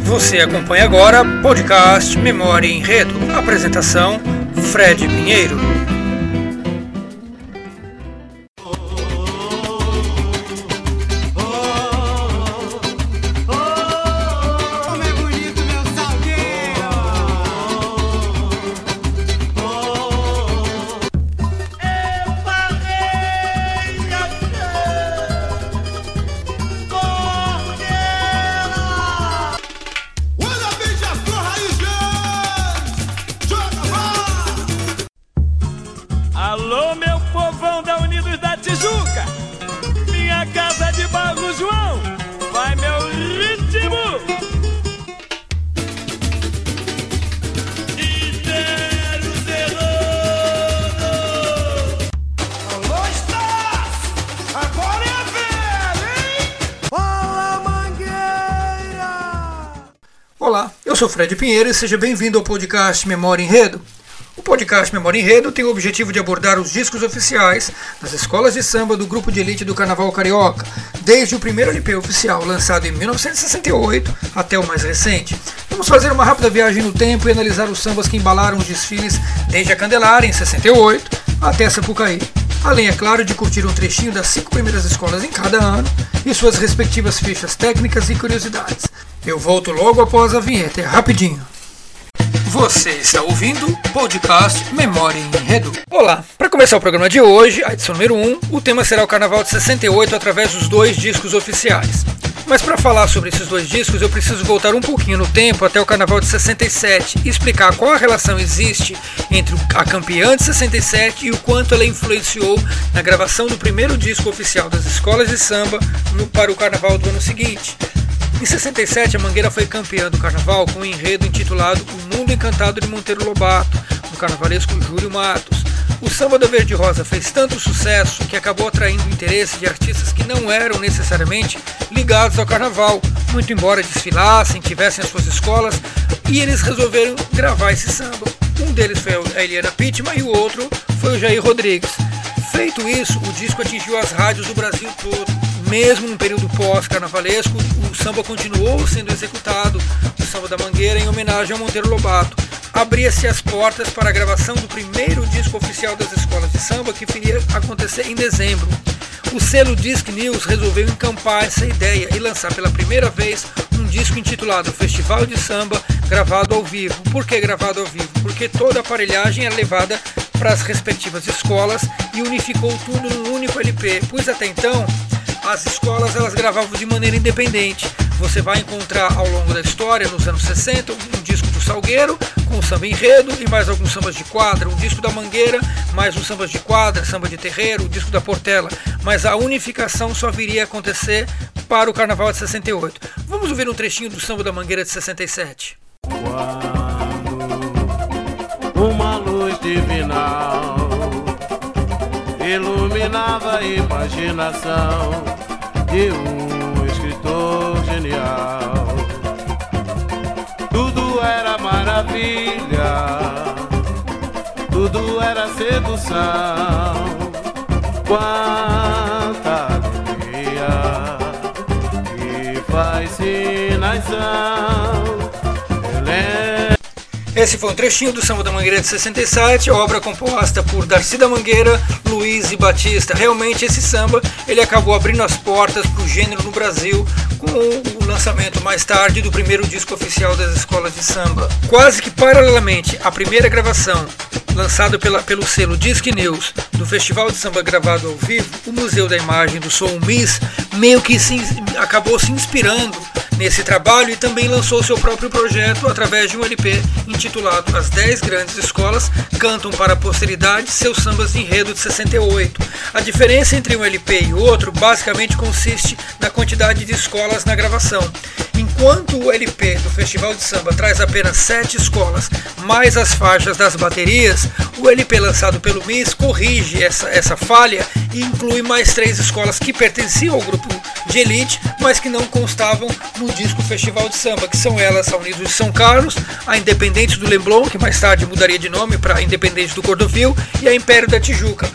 Você acompanha agora podcast Memória em Enredo. Apresentação Fred Pinheiro. Eu sou Fred Pinheiro e seja bem-vindo ao podcast Memória Enredo. O podcast Memória Enredo tem o objetivo de abordar os discos oficiais das escolas de samba do grupo de elite do Carnaval Carioca, desde o primeiro LP oficial, lançado em 1968, até o mais recente. Vamos fazer uma rápida viagem no tempo e analisar os sambas que embalaram os desfiles desde a Candelária, em 68, até Sapucaí. Além, é claro, de curtir um trechinho das cinco primeiras escolas em cada ano e suas respectivas fichas técnicas e curiosidades. Eu volto logo após a vinheta, é rapidinho. Você está ouvindo o podcast Memória em Enredo. Olá, para começar o programa de hoje, a edição número 1, o tema será o Carnaval de 68 através dos dois discos oficiais. Mas para falar sobre esses dois discos, eu preciso voltar um pouquinho no tempo até o Carnaval de 67 e explicar qual a relação existe entre a campeã de 67 e o quanto ela influenciou na gravação do primeiro disco oficial das escolas de samba no, para o Carnaval do ano seguinte. Em 67, a Mangueira foi campeã do carnaval com um enredo intitulado O Mundo Encantado de Monteiro Lobato, no carnavalesco Júlio Matos. O samba da Verde Rosa fez tanto sucesso que acabou atraindo o interesse de artistas que não eram necessariamente ligados ao carnaval, muito embora desfilassem, tivessem as suas escolas, e eles resolveram gravar esse samba. Um deles foi a Eliana Pittman e o outro foi o Jair Rodrigues. Feito isso, o disco atingiu as rádios do Brasil todo mesmo no período pós-carnavalesco, o samba continuou sendo executado, o samba da Mangueira, em homenagem ao Monteiro Lobato. Abria-se as portas para a gravação do primeiro disco oficial das escolas de samba, que viria acontecer em dezembro. O selo Disc News resolveu encampar essa ideia e lançar pela primeira vez um disco intitulado Festival de Samba, gravado ao vivo. Por que gravado ao vivo? Porque toda a aparelhagem é levada para as respectivas escolas e unificou tudo num único LP, pois até então as escolas elas gravavam de maneira independente. Você vai encontrar ao longo da história, nos anos 60, um disco do Salgueiro, com samba enredo e mais alguns sambas de quadra, um disco da Mangueira, mais uns sambas de quadra, samba de terreiro, o disco da Portela. Mas a unificação só viria a acontecer para o Carnaval de 68. Vamos ouvir um trechinho do samba da Mangueira de 67. Quando uma luz divinal iluminava a imaginação de um escritor genial. Tudo era maravilha, tudo era sedução. Quanta alegria que faz sinais são. Esse foi um trechinho do Samba da Mangueira de 67, obra composta por Darcy da Mangueira, Luiz e Batista. Realmente esse samba ele acabou abrindo as portas para o gênero no Brasil com o lançamento mais tarde do primeiro disco oficial das escolas de samba. Quase que paralelamente à primeira gravação lançado pela, pelo selo Disc News do Festival de Samba gravado ao vivo, o Museu da Imagem do Som Miss meio que se, acabou se inspirando nesse trabalho e também lançou seu próprio projeto através de um LP intitulado As 10 Grandes Escolas Cantam para a Posteridade Seus Sambas de Enredo de 68. A diferença entre um LP e outro basicamente consiste na quantidade de escolas na gravação. Enquanto o LP do Festival de Samba traz apenas 7 escolas, mais as faixas das baterias, o LP lançado pelo MIS corrige essa, essa falha e inclui mais três escolas que pertenciam ao grupo de elite, mas que não constavam no disco Festival de Samba, que são elas a Unidos de São Carlos, a Independente do Leblon, que mais tarde mudaria de nome para Independente do Cordovil, e a Império da Tijuca.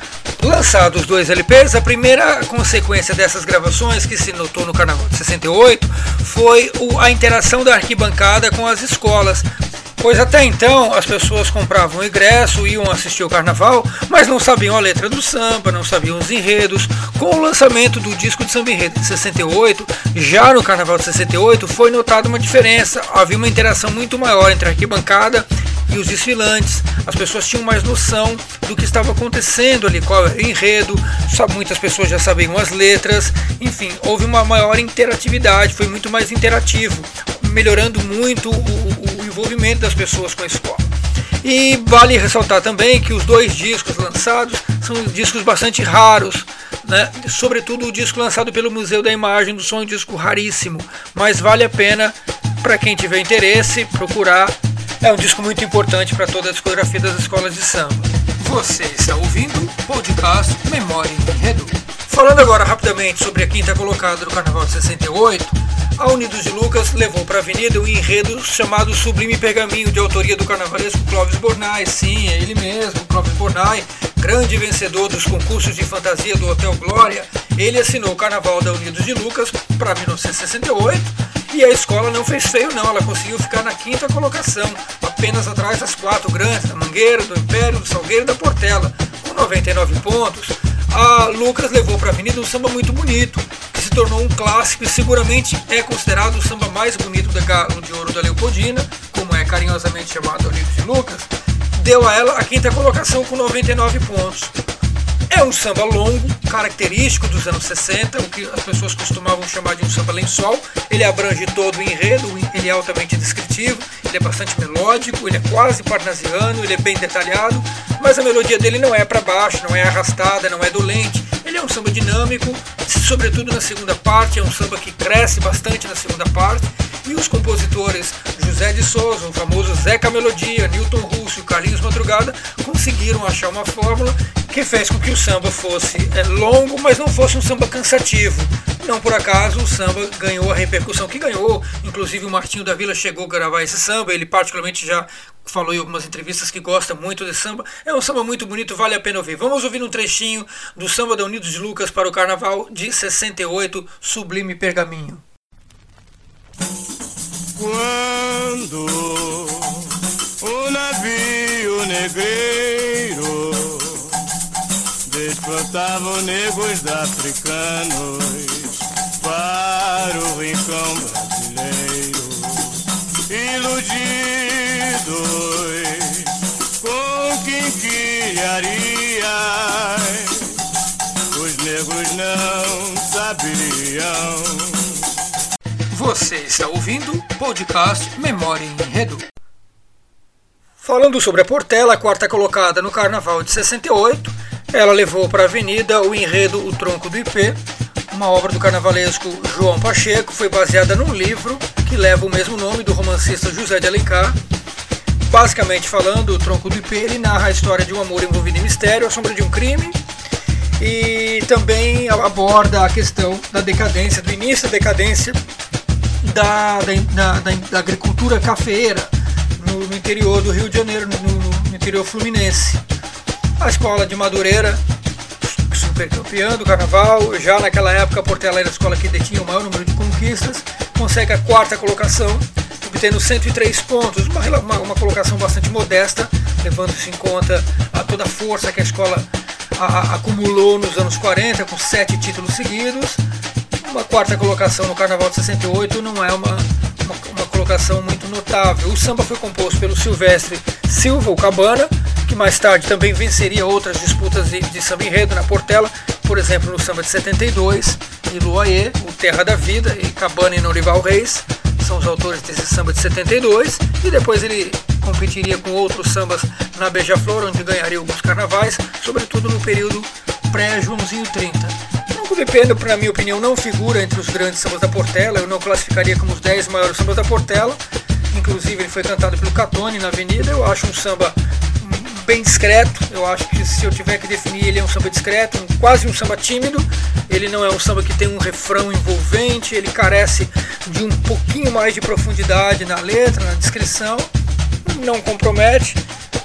Lançados dois LPs, a primeira consequência dessas gravações que se notou no Carnaval de 68 foi a interação da arquibancada com as escolas, pois até então as pessoas compravam ingresso, iam assistir o carnaval, mas não sabiam a letra do samba, não sabiam os enredos. Com o lançamento do disco de samba enredo de 68, já no carnaval de 68 foi notada uma diferença, havia uma interação muito maior entre a arquibancada e os desfilantes. As pessoas tinham mais noção do que estava acontecendo ali, qual era o enredo, muitas pessoas já sabiam as letras, enfim, houve uma maior interatividade, foi muito mais interativo, melhorando muito o, o, o envolvimento das pessoas com a escola. E vale ressaltar também que os dois discos lançados são discos bastante raros, né? sobretudo o disco lançado pelo Museu da Imagem do Som, é um disco raríssimo, mas vale a pena para quem tiver interesse procurar é um disco muito importante para toda a discografia das escolas de samba. Você está ouvindo o podcast Memória em Enredo. Falando agora rapidamente sobre a quinta colocada do Carnaval de 68, a Unidos de Lucas levou para a avenida um enredo chamado Sublime Pergaminho, de autoria do carnavalesco Clóvis Bornai. Sim, é ele mesmo, Clóvis Bornai, grande vencedor dos concursos de fantasia do Hotel Glória. Ele assinou o Carnaval da Unidos de Lucas para 1968 e a escola não fez feio, não. Ela conseguiu ficar na quinta colocação, apenas atrás das quatro grandes, da Mangueira, do Império, do Salgueiro e da Portela, com 99 pontos. A Lucas levou para a Avenida um samba muito bonito, tornou um clássico e seguramente é considerado o samba mais bonito da Galo de Ouro da Leopoldina, como é carinhosamente chamado Olímpio de Lucas. Deu a ela a quinta colocação com 99 pontos. É um samba longo, característico dos anos 60, o que as pessoas costumavam chamar de um samba lençol. Ele abrange todo o enredo, ele é altamente descritivo, ele é bastante melódico, ele é quase parnasiano, ele é bem detalhado, mas a melodia dele não é para baixo, não é arrastada, não é dolente. Ele é um samba dinâmico, sobretudo na segunda parte, é um samba que cresce bastante na segunda parte. E os compositores José de Souza, o famoso Zeca Melodia, Newton Russo e Carlinhos Madrugada conseguiram achar uma fórmula que fez com que o samba fosse é, longo, mas não fosse um samba cansativo. Não por acaso o samba ganhou a repercussão que ganhou. Inclusive o Martinho da Vila chegou a gravar esse samba. Ele particularmente já falou em algumas entrevistas que gosta muito desse samba. É um samba muito bonito, vale a pena ouvir. Vamos ouvir um trechinho do samba da Unidos de Lucas para o Carnaval de 68, Sublime Pergaminho. Quando o navio negreiro desfrutavam negros africanos para o rincão brasileiro, os negros não sabiam você está ouvindo o podcast Memória em Enredo. Falando sobre a Portela, quarta colocada no Carnaval de 68, ela levou para a avenida o enredo O Tronco do IP, uma obra do carnavalesco João Pacheco, foi baseada num livro que leva o mesmo nome do romancista José de Alencar. Basicamente falando, o Tronco do IP ele narra a história de um amor envolvido em mistério, a sombra de um crime, e também aborda a questão da decadência, do início da decadência da, da, da, da agricultura cafeeira no, no, interior do Rio de Janeiro, no, no, interior fluminense. A escola de Madureira, super campeã do carnaval, já naquela época a Portela era a escola que detinha o maior número de conquistas, consegue a quarta colocação, obtendo 103 pontos, uma, uma, uma colocação bastante modesta, levando-se em conta a toda a força que a escola a, a, acumulou nos anos 40, com sete títulos seguidos, uma quarta colocação no Carnaval de 68 não é uma, uma, uma colocação muito notável. O samba foi composto pelo Silvestre Silva, o Cabana, que mais tarde também venceria outras disputas de, de samba enredo na Portela, por exemplo, no samba de 72, e Luaê, o Terra da Vida, e Cabana e Norival Reis, são os autores desse samba de 72, e depois ele competiria com outros sambas na Beija-Flor, onde ganharia alguns carnavais, sobretudo no período pré-Joãozinho 30. O Dependo, na minha opinião, não figura entre os grandes sambas da Portela. Eu não classificaria como os 10 maiores sambas da Portela. Inclusive, ele foi cantado pelo Catone na Avenida. Eu acho um samba bem discreto. Eu acho que se eu tiver que definir, ele é um samba discreto, um, quase um samba tímido. Ele não é um samba que tem um refrão envolvente. Ele carece de um pouquinho mais de profundidade na letra, na descrição. Não compromete,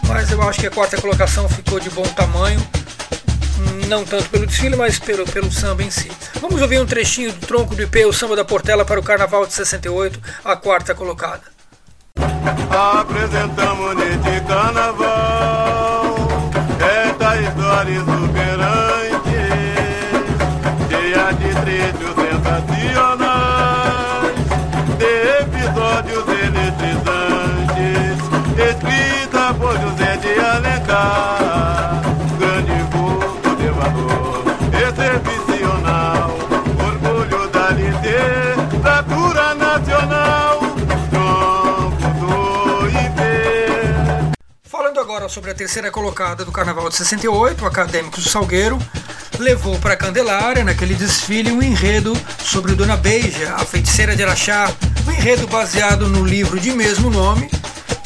mas eu acho que a quarta colocação ficou de bom tamanho não tanto pelo desfile, mas pelo, pelo samba em si. Vamos ouvir um trechinho do tronco do IP, o samba da Portela para o Carnaval de 68, a quarta colocada. Apresentamos neste carnaval. Esta história sobre a terceira colocada do Carnaval de 68, o Acadêmicos do Salgueiro levou para Candelária, naquele desfile, um enredo sobre Dona Beija, a feiticeira de Araxá, um enredo baseado no livro de mesmo nome,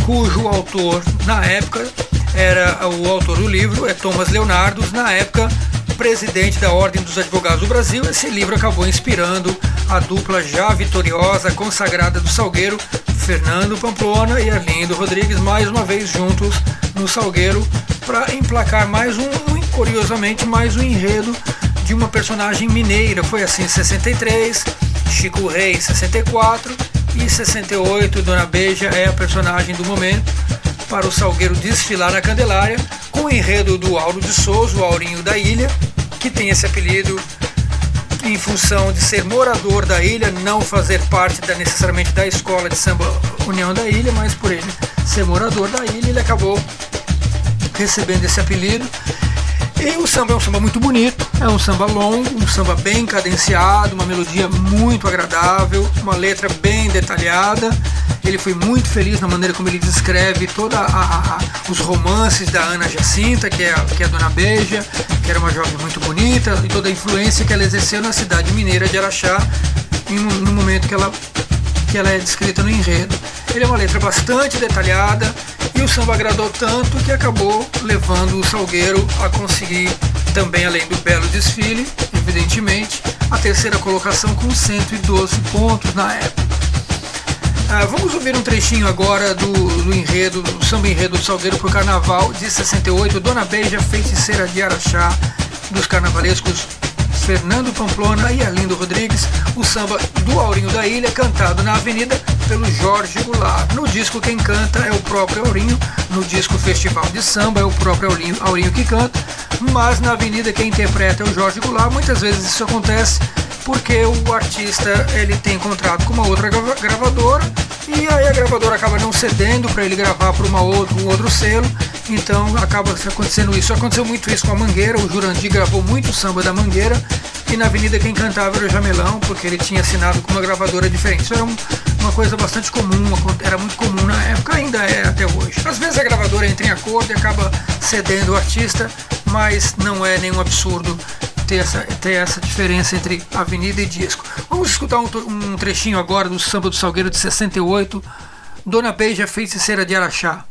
cujo autor, na época, era o autor do livro, é Thomas Leonardo, na época presidente da Ordem dos Advogados do Brasil. Esse livro acabou inspirando a dupla já vitoriosa, consagrada do Salgueiro, Fernando Pamplona e Arlindo Rodrigues, mais uma vez juntos no Salgueiro, para emplacar mais um, curiosamente, mais um enredo de uma personagem mineira. Foi assim em 63, Chico Rei em 64 e em 68 Dona Beija é a personagem do momento para o Salgueiro desfilar na Candelária com o enredo do Auro de Souza, o Aurinho da Ilha, que tem esse apelido em função de ser morador da ilha, não fazer parte da, necessariamente da escola de samba União da Ilha, mas por ele ser morador da ilha, ele acabou recebendo esse apelido. E o samba é um samba muito bonito, é um samba longo, um samba bem cadenciado, uma melodia muito agradável, uma letra bem detalhada. Ele foi muito feliz na maneira como ele descreve todos os romances da Ana Jacinta, que é, a, que é a Dona Beija, que era uma jovem muito bonita, e toda a influência que ela exerceu na cidade mineira de Araxá, em, no momento que ela, que ela é descrita no enredo. Ele é uma letra bastante detalhada e o samba agradou tanto que acabou levando o Salgueiro a conseguir, também além do belo desfile, evidentemente, a terceira colocação com 112 pontos na época. Ah, vamos ouvir um trechinho agora do, do enredo, do samba enredo do Salgueiro para o Carnaval de 68, Dona Beija, feiticeira de Araxá, dos carnavalescos Fernando Pamplona e Arlindo Rodrigues, o samba do Aurinho da Ilha, cantado na Avenida pelo Jorge Goulart. No disco quem canta é o próprio Aurinho, no disco Festival de Samba é o próprio Aurinho, Aurinho que canta, mas na Avenida quem interpreta é o Jorge Goulart. Muitas vezes isso acontece porque o artista ele tem contrato com uma outra gravadora e aí a gravadora acaba não cedendo para ele gravar para uma outra, um outro selo, então acaba acontecendo isso. Aconteceu muito isso com a Mangueira, o Jurandir gravou muito samba da Mangueira e na Avenida quem cantava era o Jamelão, porque ele tinha assinado com uma gravadora diferente. Isso era um, uma coisa bastante comum, era muito comum na época, ainda é até hoje. Às vezes a gravadora entra em acordo e acaba cedendo o artista, mas não é nenhum absurdo ter essa, ter essa diferença entre avenida e disco. Vamos escutar um, um trechinho agora do Samba do Salgueiro de 68, Dona Beija Feiticeira de Araxá.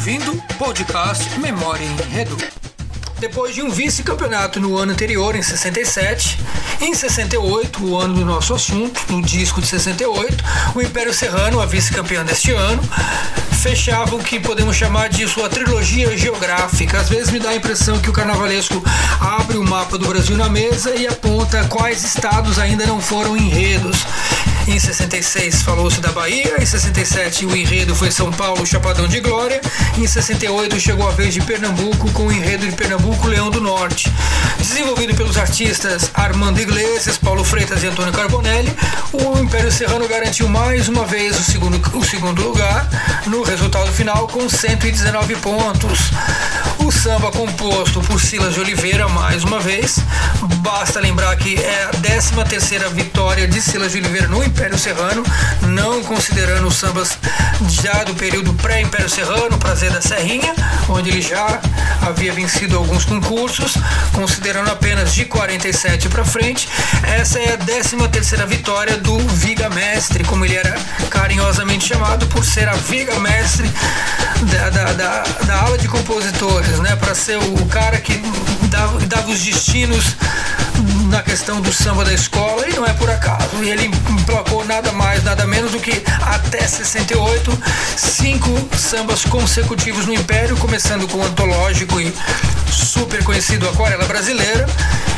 Ouvindo podcast Memória em Enredo. Depois de um vice-campeonato no ano anterior, em 67, em 68, o ano do nosso assunto, no disco de 68, o Império Serrano, a vice-campeã deste ano, fechava o que podemos chamar de sua trilogia geográfica. Às vezes me dá a impressão que o carnavalesco abre o mapa do Brasil na mesa e aponta quais estados ainda não foram enredos. Em 66 falou-se da Bahia, em 67 o enredo foi São Paulo, Chapadão de Glória, em 68 chegou a vez de Pernambuco com o enredo de Pernambuco, Leão do Norte. Desenvolvido pelos artistas Armando Iglesias, Paulo Freitas e Antônio Carbonelli, o Império Serrano garantiu mais uma vez o segundo, o segundo lugar no resultado final com 119 pontos. O samba composto por Silas de Oliveira mais uma vez. Basta lembrar que é a 13 terceira vitória de Silas de Oliveira no Império Império Serrano, não considerando os sambas já do período pré-Império Serrano, Prazer da Serrinha, onde ele já havia vencido alguns concursos, considerando apenas de 47 para frente. Essa é a 13 terceira vitória do Viga Mestre, como ele era carinhosamente chamado por ser a Viga Mestre da, da, da, da ala de compositores, né? Para ser o cara que dava, dava os destinos na questão do samba da escola e não é por acaso. E ele emplacou nada mais, nada menos do que até 68, cinco sambas consecutivos no Império, começando com o antológico e super conhecido Aquarela Brasileira.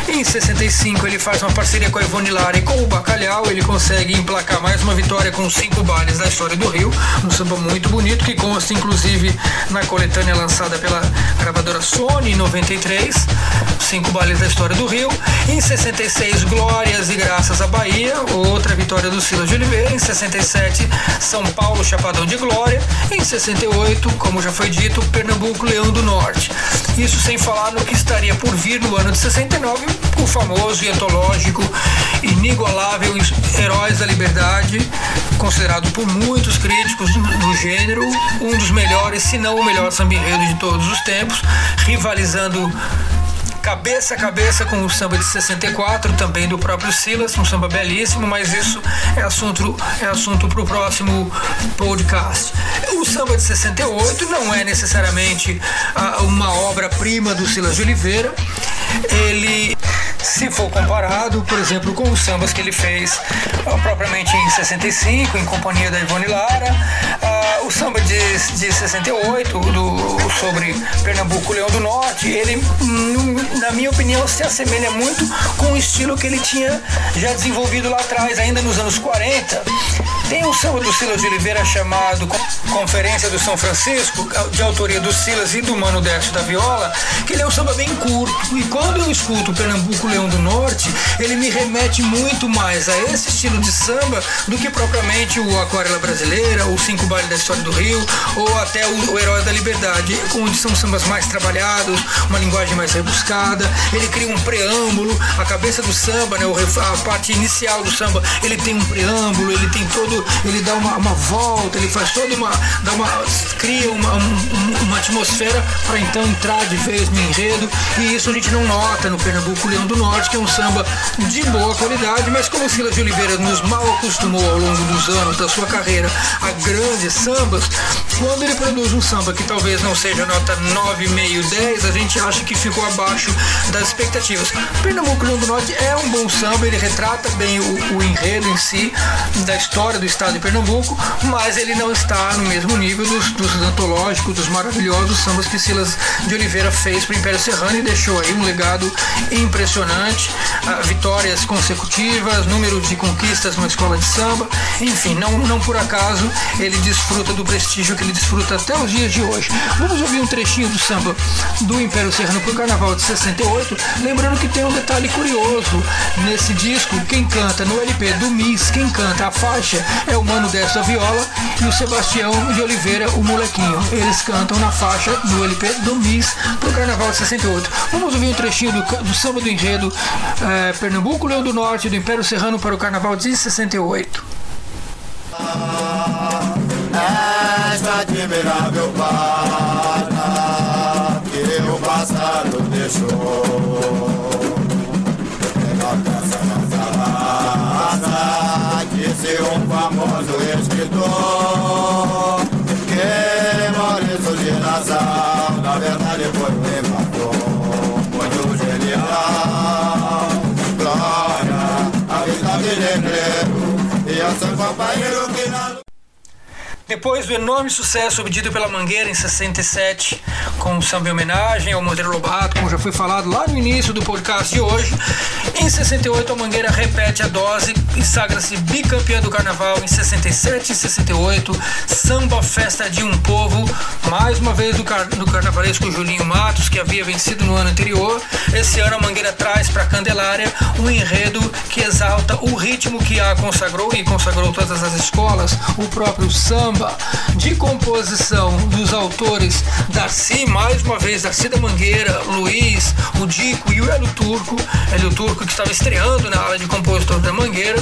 Em 65 ele faz uma parceria com a Ivone Lara e com o Bacalhau, ele consegue emplacar mais uma vitória com cinco bailes da história do Rio, um samba muito bonito que consta inclusive na coletânea lançada pela gravadora Sony em 93, cinco bailes da história do Rio. Em 66 Glórias e Graças à Bahia, outra vitória do Silas de Oliveira. Em 67 São Paulo Chapadão de Glória. Em 68, como já foi dito, Pernambuco Leão do Norte. Isso sem falar no que estaria por vir no ano de 69 o famoso e antológico, inigualável Heróis da Liberdade, considerado por muitos críticos do gênero um dos melhores, se não o melhor samba de todos os tempos, rivalizando cabeça a cabeça com o samba de 64, também do próprio Silas, um samba belíssimo, mas isso é assunto é assunto para o próximo podcast. O samba de 68 não é necessariamente uh, uma obra-prima do Silas de Oliveira. Ele se for comparado, por exemplo, com os sambas que ele fez uh, propriamente em 65, em companhia da Ivone Lara, uh, o samba de, de 68, do, sobre Pernambuco Leão do Norte, ele, na minha opinião, se assemelha muito com o estilo que ele tinha já desenvolvido lá atrás, ainda nos anos 40. Tem um samba do Silas de Oliveira chamado Conferência do São Francisco, de autoria do Silas e do Mano Décio da Viola, que ele é um samba bem curto. E quando eu escuto Pernambuco Leão do Norte, ele me remete muito mais a esse estilo de samba do que propriamente o Aquarela Brasileira, o Cinco Baile da História do Rio, ou até o, o Herói da Liberdade, onde são sambas mais trabalhados, uma linguagem mais rebuscada. Ele cria um preâmbulo, a cabeça do samba, né, a parte inicial do samba, ele tem um preâmbulo, ele tem todo, ele dá uma, uma volta, ele faz toda uma, dá uma cria uma, uma atmosfera para então entrar de vez no enredo, e isso a gente não nota no Pernambuco Leão do Norte, que é um samba de boa qualidade, mas como Silas de Oliveira nos mal acostumou ao longo dos anos da sua carreira a grandes sambas, quando ele produz um samba que talvez não seja nota 9,5, 10, a gente acha que ficou abaixo das expectativas. Pernambuco Leão do Norte é um bom samba, ele retrata bem o, o enredo em si, da história do estado de Pernambuco, mas ele não está no mesmo nível dos, dos antológicos, dos maravilhosos sambas que Silas de Oliveira fez para o Império Serrano e deixou aí um legado impressionante, uh, vitórias consecutivas, número de conquistas numa escola de samba, enfim, não, não por acaso ele desfruta do prestígio que ele desfruta até os dias de hoje. Vamos ouvir um trechinho do samba do Império Serrano para o Carnaval de 68, lembrando que tem um detalhe curioso. Nesse disco, quem canta no LP do Miss, quem canta a faixa é o Mano dessa Viola e o Sebastião de Oliveira, o molequinho. Eles cantam na faixa do LP do Miss para o Carnaval de 68. Vamos ouvir um trechinho do, do samba do enredo é, Pernambuco, Leão do Norte, do Império Serrano para o Carnaval de 68. Esta admirável pátria que o passado deixou. Depois do enorme sucesso obtido pela Mangueira em 67, com o samba em homenagem ao Monteiro Lobato, como já foi falado lá no início do podcast de hoje, em 68 a Mangueira repete a dose e sagra-se bicampeã do carnaval em 67 e 68, samba festa de um povo, mais uma vez do, car do carnavalesco Julinho Matos, que havia vencido no ano anterior. Esse ano a Mangueira traz para Candelária um enredo que exalta o ritmo que a consagrou e consagrou todas as escolas, o próprio samba samba de composição dos autores Darcy, mais uma vez Darcy da Mangueira, Luiz, o Dico e o Hélio Turco, Hélio Turco que estava estreando na ala de compositor da Mangueira,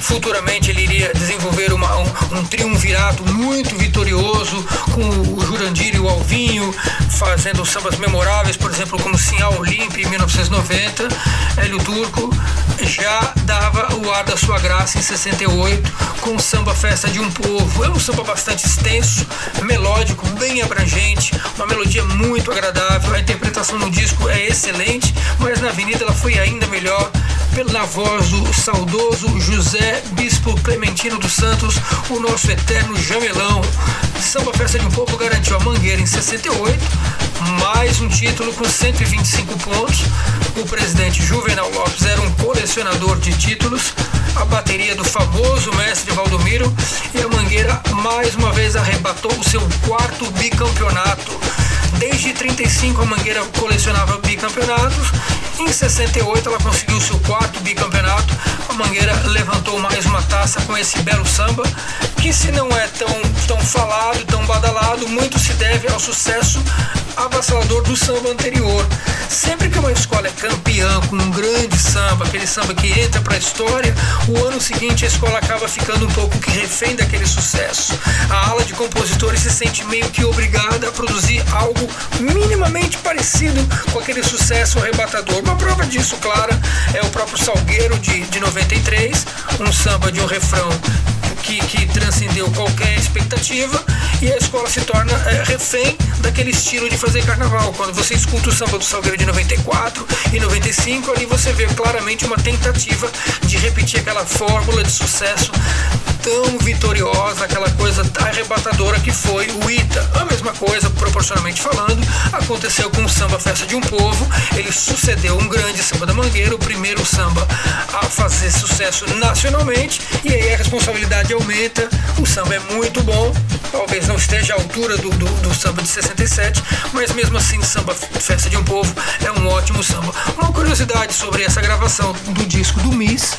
futuramente ele iria desenvolver uma, um, um triunvirato muito vitorioso com o Jurandir e o Alvinho fazendo sambas memoráveis, por exemplo, como Sinhal Olímpia em 1990. Hélio Turco já dava o ar da sua graça em 68 com o samba Festa de um Povo. É um samba bastante extenso, melódico, bem abrangente, uma melodia muito agradável. A interpretação no disco é excelente, mas na Avenida ela foi ainda melhor na voz do saudoso José Bispo Clementino dos Santos, o nosso eterno jamelão. Samba Festa de um Povo garantiu a Mangueira em 68, mais um título com 125 pontos. O presidente Juvenal Lopes era um colecionador de títulos. A bateria do famoso mestre Valdomiro e a Mangueira mais uma vez arrebatou o seu quarto bicampeonato. Desde 35 a Mangueira colecionava bicampeonatos. Em 68 ela conseguiu seu quarto bicampeonato. A Mangueira levantou mais uma taça com esse belo samba, que se não é tão, tão falado, tão badalado, muito se deve ao sucesso avassalador do samba anterior. Sempre que uma escola é campeã com um grande samba, aquele samba que entra para a história, o ano seguinte a escola acaba ficando um pouco que refém daquele sucesso. A ala de compositores se sente meio que obrigada a produzir algo minimamente parecido com aquele sucesso arrebatador. Uma prova disso, clara, é o próprio Salgueiro de, de 93, um samba de um refrão que, que transcendeu qualquer expectativa e a escola se torna é, refém daquele estilo de fazer carnaval. Quando você escuta o samba do Salgueiro de 94 e 95, ali você vê claramente uma tentativa de repetir aquela fórmula de sucesso tão vitoriosa, aquela coisa arrebatadora que foi o Ita. A mesma coisa, proporcionalmente falando, aconteceu com o samba Festa de um Povo. Ele sucedeu um grande samba da Mangueira, o primeiro samba a fazer sucesso nacionalmente, e aí a responsabilidade aumenta. O samba é muito bom, talvez não esteja à altura do, do, do samba de 67, mas mesmo assim, samba Festa de um Povo é um ótimo samba. Uma curiosidade sobre essa gravação do disco do Miss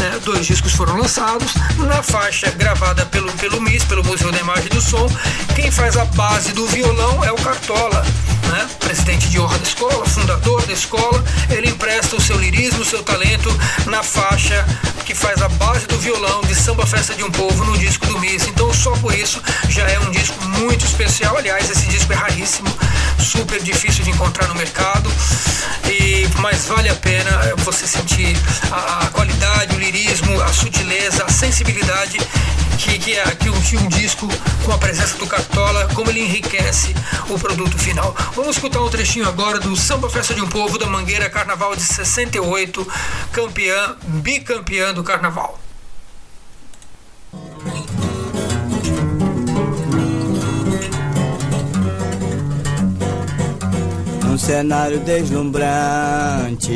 né, dois discos foram lançados. Na faixa gravada pelo, pelo MIS, pelo Museu da Imagem do Som, quem faz a base do violão é o Cartola, né, presidente de honra da escola, fundador da escola. Ele empresta o seu lirismo, o seu talento na faixa que Samba Festa de um Povo no disco do MIS. Então, só por isso já é um disco muito especial. Aliás, esse disco é raríssimo, super difícil de encontrar no mercado. E, mas vale a pena você sentir a, a qualidade, o lirismo, a sutileza, a sensibilidade que, que, é, que um, um disco com a presença do Cartola, como ele enriquece o produto final. Vamos escutar um trechinho agora do Samba Festa de um Povo da Mangueira Carnaval de 68, campeã, bicampeã do Carnaval. Cenário deslumbrante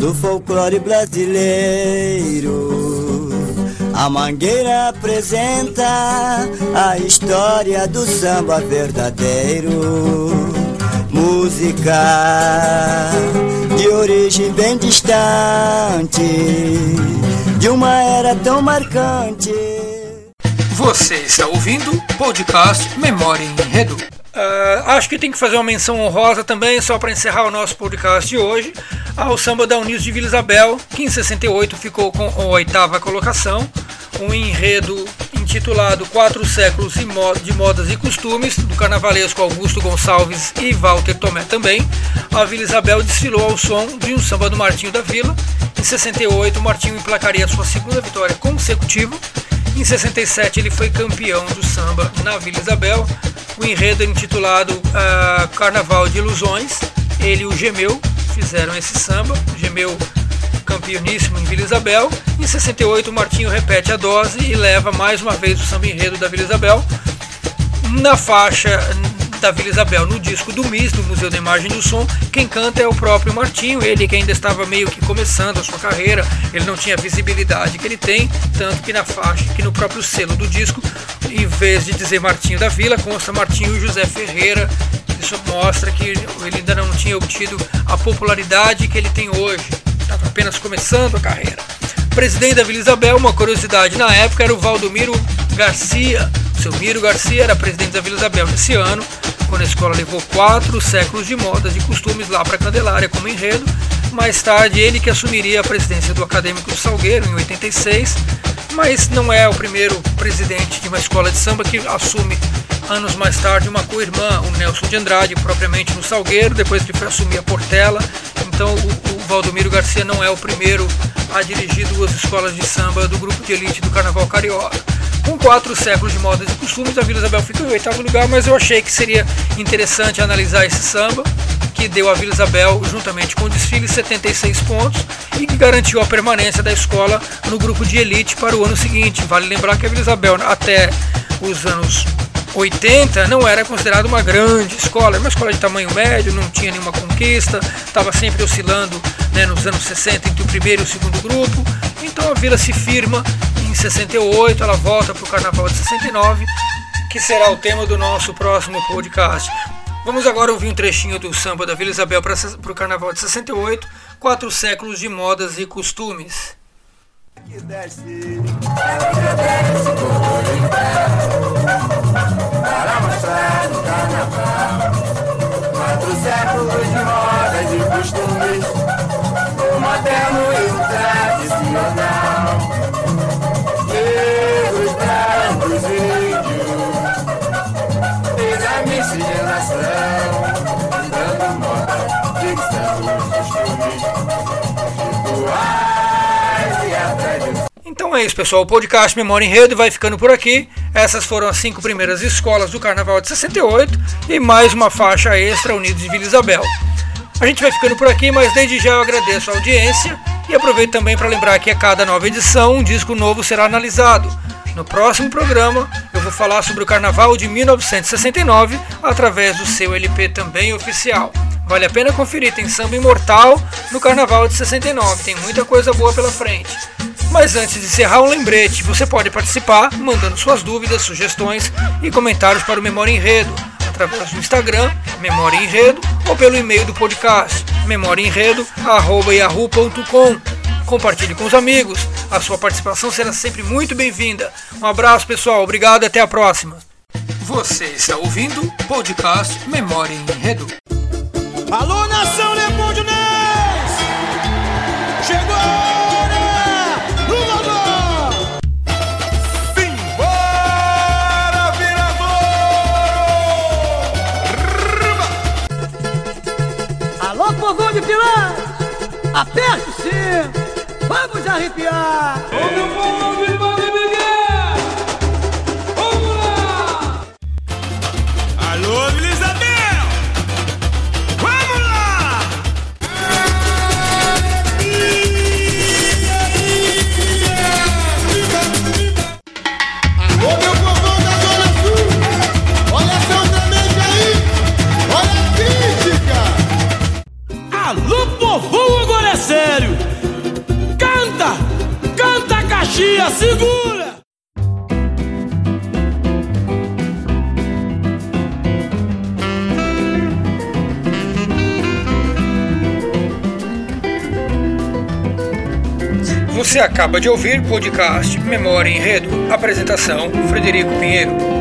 do folclore brasileiro. A Mangueira apresenta a história do samba verdadeiro. Música de origem bem distante, de uma era tão marcante. Você está ouvindo o podcast Memória em Enredo. Uh, acho que tem que fazer uma menção honrosa também, só para encerrar o nosso podcast de hoje, ao samba da Unis de Vila Isabel, que em 68 ficou com a oitava colocação, um enredo intitulado Quatro Séculos de Modas e Costumes, do carnavalesco Augusto Gonçalves e Walter Tomé também. A Vila Isabel desfilou ao som de um samba do Martinho da Vila. Em 68, o Martinho emplacaria sua segunda vitória consecutiva. Em 67, ele foi campeão do samba na Vila Isabel. O enredo intitulado uh, Carnaval de Ilusões. Ele e o Gemeu fizeram esse samba. Gemeu campeoníssimo em Vila Isabel. Em 68, o Martinho repete a dose e leva mais uma vez o samba enredo da Vila Isabel na faixa da Vila Isabel, no disco do MIS, do Museu da Imagem e do Som, quem canta é o próprio Martinho, ele que ainda estava meio que começando a sua carreira, ele não tinha a visibilidade que ele tem, tanto que na faixa, que no próprio selo do disco, em vez de dizer Martinho da Vila, consta Martinho José Ferreira, isso mostra que ele ainda não tinha obtido a popularidade que ele tem hoje. Estava apenas começando a carreira. Presidente da Vila Isabel, uma curiosidade na época era o Valdomiro Garcia. O seu Miro Garcia era presidente da Vila Isabel nesse ano, quando a escola levou quatro séculos de modas e costumes lá para Candelária como enredo. Mais tarde, ele que assumiria a presidência do Acadêmico Salgueiro em 86, mas não é o primeiro presidente de uma escola de samba que assume anos mais tarde uma co-irmã, o Nelson de Andrade, propriamente no Salgueiro, depois ele foi assumir a Portela. Então o, o Valdomiro Garcia não é o primeiro a dirigir duas escolas de samba do grupo de elite do Carnaval Carioca. Com quatro séculos de modas e costumes, a Vila Isabel fica em oitavo lugar, mas eu achei que seria interessante analisar esse samba, que deu à Vila Isabel, juntamente com o desfile, 76 pontos e que garantiu a permanência da escola no grupo de elite para o ano seguinte. Vale lembrar que a Vila Isabel, até os anos 80 não era considerada uma grande escola, era uma escola de tamanho médio, não tinha nenhuma conquista, estava sempre oscilando né, nos anos 60 entre o primeiro e o segundo grupo. Então a vila se firma em 68, ela volta para o Carnaval de 69, que será o tema do nosso próximo podcast. Vamos agora ouvir um trechinho do samba da Vila Isabel para o Carnaval de 68, quatro séculos de modas e costumes. Que desce, desce, Então é isso, pessoal. O podcast Memória em Rede vai ficando por aqui. Essas foram as cinco primeiras escolas do Carnaval de 68 e mais uma faixa extra Unidos de Vila Isabel. A gente vai ficando por aqui, mas desde já eu agradeço a audiência e aproveito também para lembrar que a cada nova edição um disco novo será analisado. No próximo programa eu vou falar sobre o Carnaval de 1969 através do seu LP também oficial. Vale a pena conferir, tem samba imortal no Carnaval de 69, tem muita coisa boa pela frente. Mas antes de encerrar, um lembrete: você pode participar mandando suas dúvidas, sugestões e comentários para o Memória Enredo através do Instagram, Memória Enredo, ou pelo e-mail do podcast, memoriaenredo.yahoo.com. Compartilhe com os amigos, a sua participação será sempre muito bem-vinda. Um abraço, pessoal, obrigado e até a próxima. Você está ouvindo o podcast Memória Enredo. Alô, nação Aperte o cinto! Vamos arrepiar! Ô, meu povo acaba de ouvir podcast Memória em Enredo. Apresentação Frederico Pinheiro.